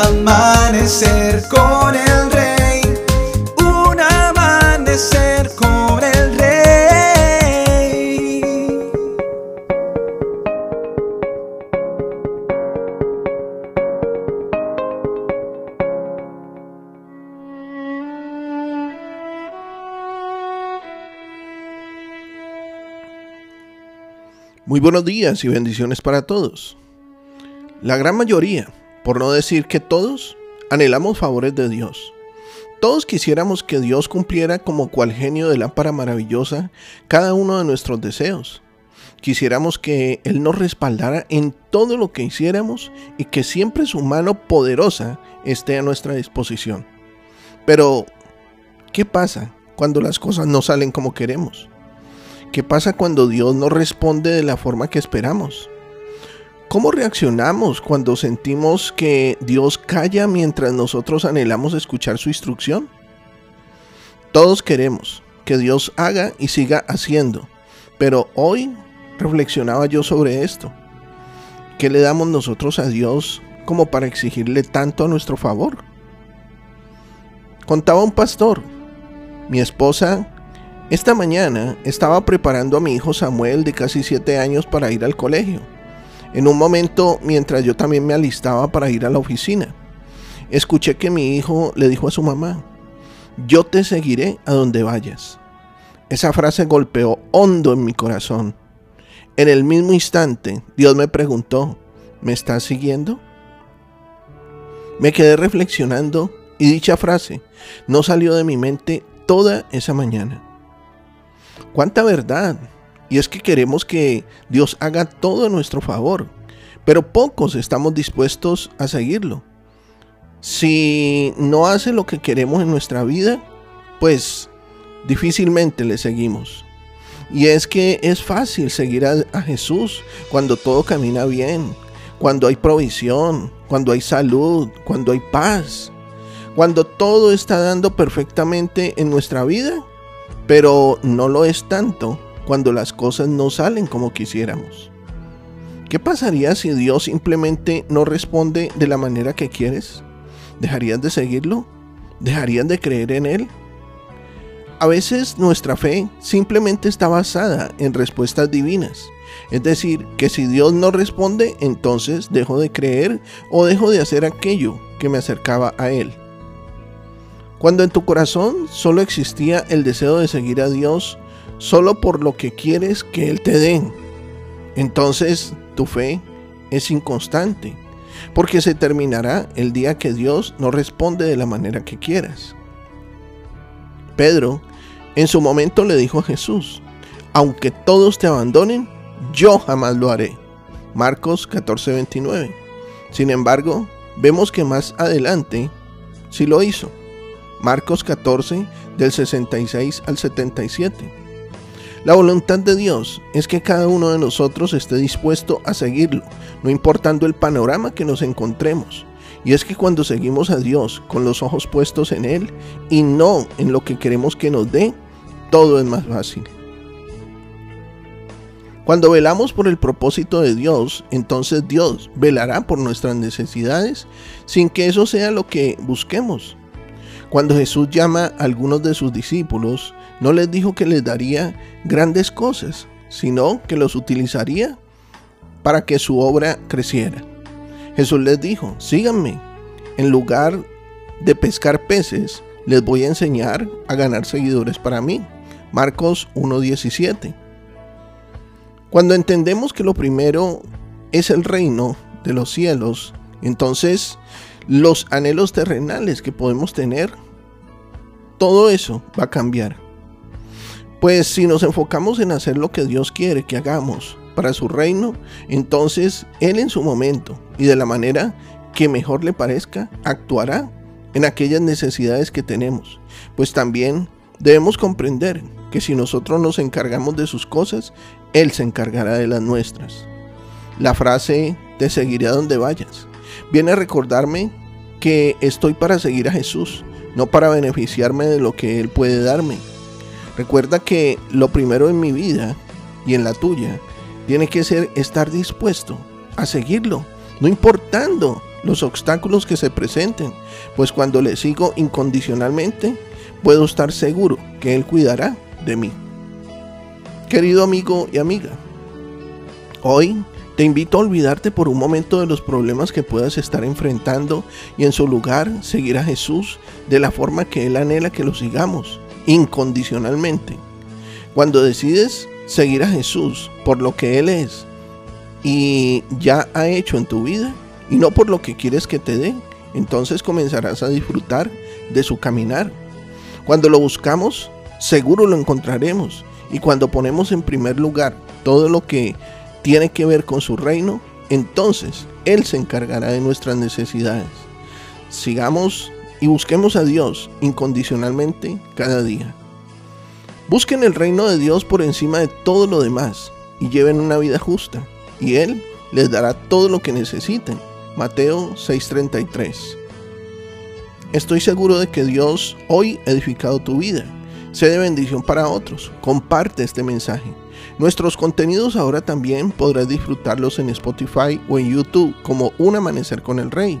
amanecer con el rey, un amanecer con el rey. Muy buenos días y bendiciones para todos. La gran mayoría por no decir que todos, anhelamos favores de Dios. Todos quisiéramos que Dios cumpliera como cual genio de lámpara maravillosa cada uno de nuestros deseos. Quisiéramos que Él nos respaldara en todo lo que hiciéramos y que siempre su mano poderosa esté a nuestra disposición. Pero, ¿qué pasa cuando las cosas no salen como queremos? ¿Qué pasa cuando Dios no responde de la forma que esperamos? ¿Cómo reaccionamos cuando sentimos que Dios calla mientras nosotros anhelamos escuchar su instrucción? Todos queremos que Dios haga y siga haciendo, pero hoy reflexionaba yo sobre esto. ¿Qué le damos nosotros a Dios como para exigirle tanto a nuestro favor? Contaba un pastor, mi esposa esta mañana estaba preparando a mi hijo Samuel de casi 7 años para ir al colegio. En un momento, mientras yo también me alistaba para ir a la oficina, escuché que mi hijo le dijo a su mamá, yo te seguiré a donde vayas. Esa frase golpeó hondo en mi corazón. En el mismo instante, Dios me preguntó, ¿me estás siguiendo? Me quedé reflexionando y dicha frase no salió de mi mente toda esa mañana. Cuánta verdad. Y es que queremos que Dios haga todo a nuestro favor, pero pocos estamos dispuestos a seguirlo. Si no hace lo que queremos en nuestra vida, pues difícilmente le seguimos. Y es que es fácil seguir a, a, Jesús cuando todo camina bien, cuando hay provisión, cuando hay salud, cuando hay paz, cuando todo está dando perfectamente en nuestra vida pero no lo es tanto cuando las cosas no salen como quisiéramos. ¿Qué pasaría si Dios simplemente no responde de la manera que quieres? ¿Dejarías de seguirlo? ¿Dejarías de creer en Él? A veces nuestra fe simplemente está basada en respuestas divinas. Es decir, que si Dios no responde, entonces dejo de creer o dejo de hacer aquello que me acercaba a Él. Cuando en tu corazón solo existía el deseo de seguir a Dios solo por lo que quieres que Él te dé, entonces tu fe es inconstante, porque se terminará el día que Dios no responde de la manera que quieras. Pedro en su momento le dijo a Jesús, aunque todos te abandonen, yo jamás lo haré. Marcos 14:29. Sin embargo, vemos que más adelante sí lo hizo. Marcos 14 del 66 al 77. La voluntad de Dios es que cada uno de nosotros esté dispuesto a seguirlo, no importando el panorama que nos encontremos. Y es que cuando seguimos a Dios con los ojos puestos en Él y no en lo que queremos que nos dé, todo es más fácil. Cuando velamos por el propósito de Dios, entonces Dios velará por nuestras necesidades sin que eso sea lo que busquemos. Cuando Jesús llama a algunos de sus discípulos, no les dijo que les daría grandes cosas, sino que los utilizaría para que su obra creciera. Jesús les dijo, síganme. En lugar de pescar peces, les voy a enseñar a ganar seguidores para mí. Marcos 1.17. Cuando entendemos que lo primero es el reino de los cielos, entonces los anhelos terrenales que podemos tener, todo eso va a cambiar. Pues si nos enfocamos en hacer lo que Dios quiere que hagamos para su reino, entonces Él en su momento y de la manera que mejor le parezca, actuará en aquellas necesidades que tenemos. Pues también debemos comprender que si nosotros nos encargamos de sus cosas, Él se encargará de las nuestras. La frase te seguiré a donde vayas viene a recordarme que estoy para seguir a Jesús, no para beneficiarme de lo que Él puede darme. Recuerda que lo primero en mi vida y en la tuya tiene que ser estar dispuesto a seguirlo, no importando los obstáculos que se presenten, pues cuando le sigo incondicionalmente, puedo estar seguro que Él cuidará de mí. Querido amigo y amiga, hoy te invito a olvidarte por un momento de los problemas que puedas estar enfrentando y en su lugar seguir a Jesús de la forma que Él anhela que lo sigamos, incondicionalmente. Cuando decides seguir a Jesús por lo que Él es y ya ha hecho en tu vida y no por lo que quieres que te dé, entonces comenzarás a disfrutar de su caminar. Cuando lo buscamos, seguro lo encontraremos. Y cuando ponemos en primer lugar todo lo que tiene que ver con su reino, entonces Él se encargará de nuestras necesidades. Sigamos y busquemos a Dios incondicionalmente cada día. Busquen el reino de Dios por encima de todo lo demás y lleven una vida justa, y Él les dará todo lo que necesiten. Mateo 6:33. Estoy seguro de que Dios hoy ha edificado tu vida. Sé de bendición para otros. Comparte este mensaje. Nuestros contenidos ahora también podrás disfrutarlos en Spotify o en YouTube como Un Amanecer con el Rey.